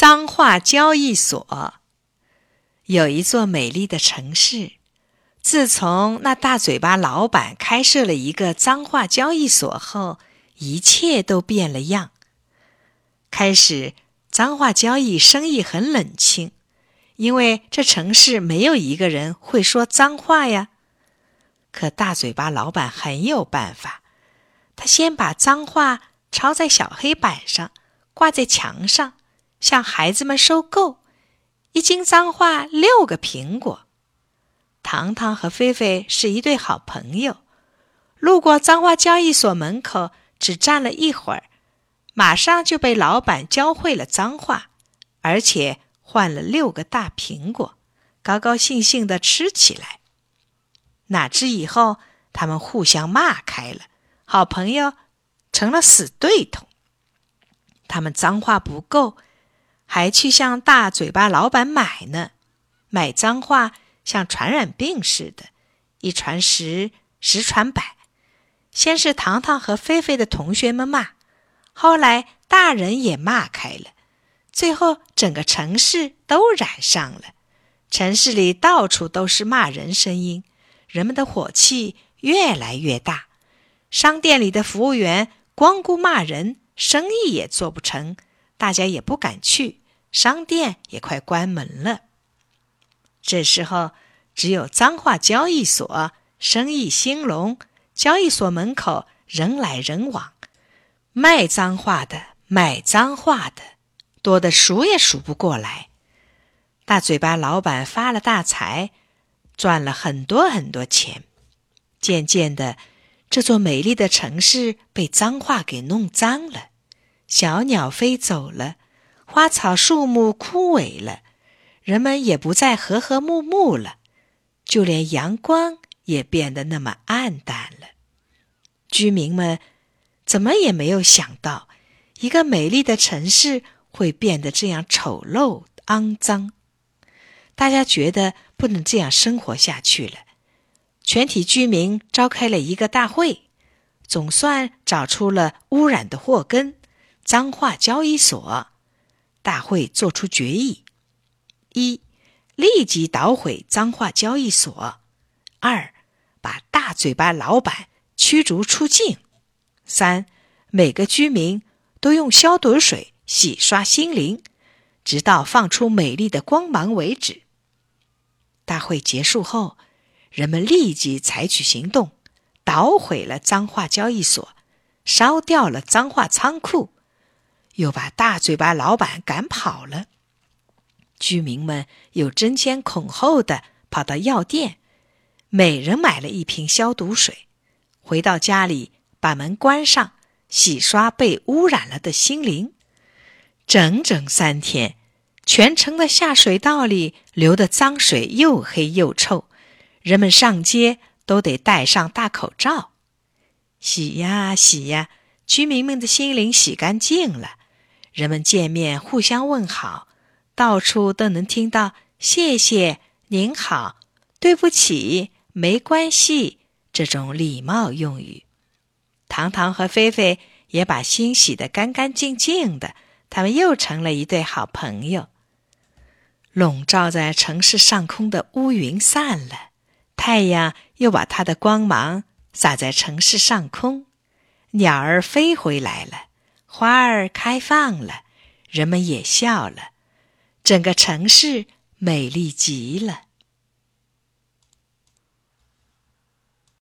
脏话交易所有一座美丽的城市。自从那大嘴巴老板开设了一个脏话交易所后，一切都变了样。开始，脏话交易生意很冷清，因为这城市没有一个人会说脏话呀。可大嘴巴老板很有办法，他先把脏话抄在小黑板上，挂在墙上。向孩子们收购一斤脏话六个苹果。糖糖和菲菲是一对好朋友，路过脏话交易所门口，只站了一会儿，马上就被老板教会了脏话，而且换了六个大苹果，高高兴兴地吃起来。哪知以后他们互相骂开了，好朋友成了死对头。他们脏话不够。还去向大嘴巴老板买呢，买脏话像传染病似的，一传十，十传百。先是糖糖和菲菲的同学们骂，后来大人也骂开了，最后整个城市都染上了。城市里到处都是骂人声音，人们的火气越来越大。商店里的服务员光顾骂人，生意也做不成，大家也不敢去。商店也快关门了。这时候，只有脏话交易所生意兴隆，交易所门口人来人往，卖脏话的、买脏话的，多得数也数不过来。大嘴巴老板发了大财，赚了很多很多钱。渐渐的，这座美丽的城市被脏话给弄脏了，小鸟飞走了。花草树木枯萎了，人们也不再和和睦睦了，就连阳光也变得那么暗淡了。居民们怎么也没有想到，一个美丽的城市会变得这样丑陋肮脏。大家觉得不能这样生活下去了，全体居民召开了一个大会，总算找出了污染的祸根——脏话交易所。大会作出决议：一、立即捣毁脏话交易所；二、把大嘴巴老板驱逐出境；三、每个居民都用消毒水洗刷心灵，直到放出美丽的光芒为止。大会结束后，人们立即采取行动，捣毁了脏话交易所，烧掉了脏话仓库。又把大嘴巴老板赶跑了。居民们又争先恐后的跑到药店，每人买了一瓶消毒水，回到家里把门关上，洗刷被污染了的心灵。整整三天，全城的下水道里流的脏水又黑又臭，人们上街都得戴上大口罩。洗呀洗呀，居民们的心灵洗干净了。人们见面互相问好，到处都能听到“谢谢”“您好”“对不起”“没关系”这种礼貌用语。糖糖和菲菲也把心洗得干干净净的，他们又成了一对好朋友。笼罩在城市上空的乌云散了，太阳又把它的光芒洒在城市上空，鸟儿飞回来了。花儿开放了，人们也笑了，整个城市美丽极了。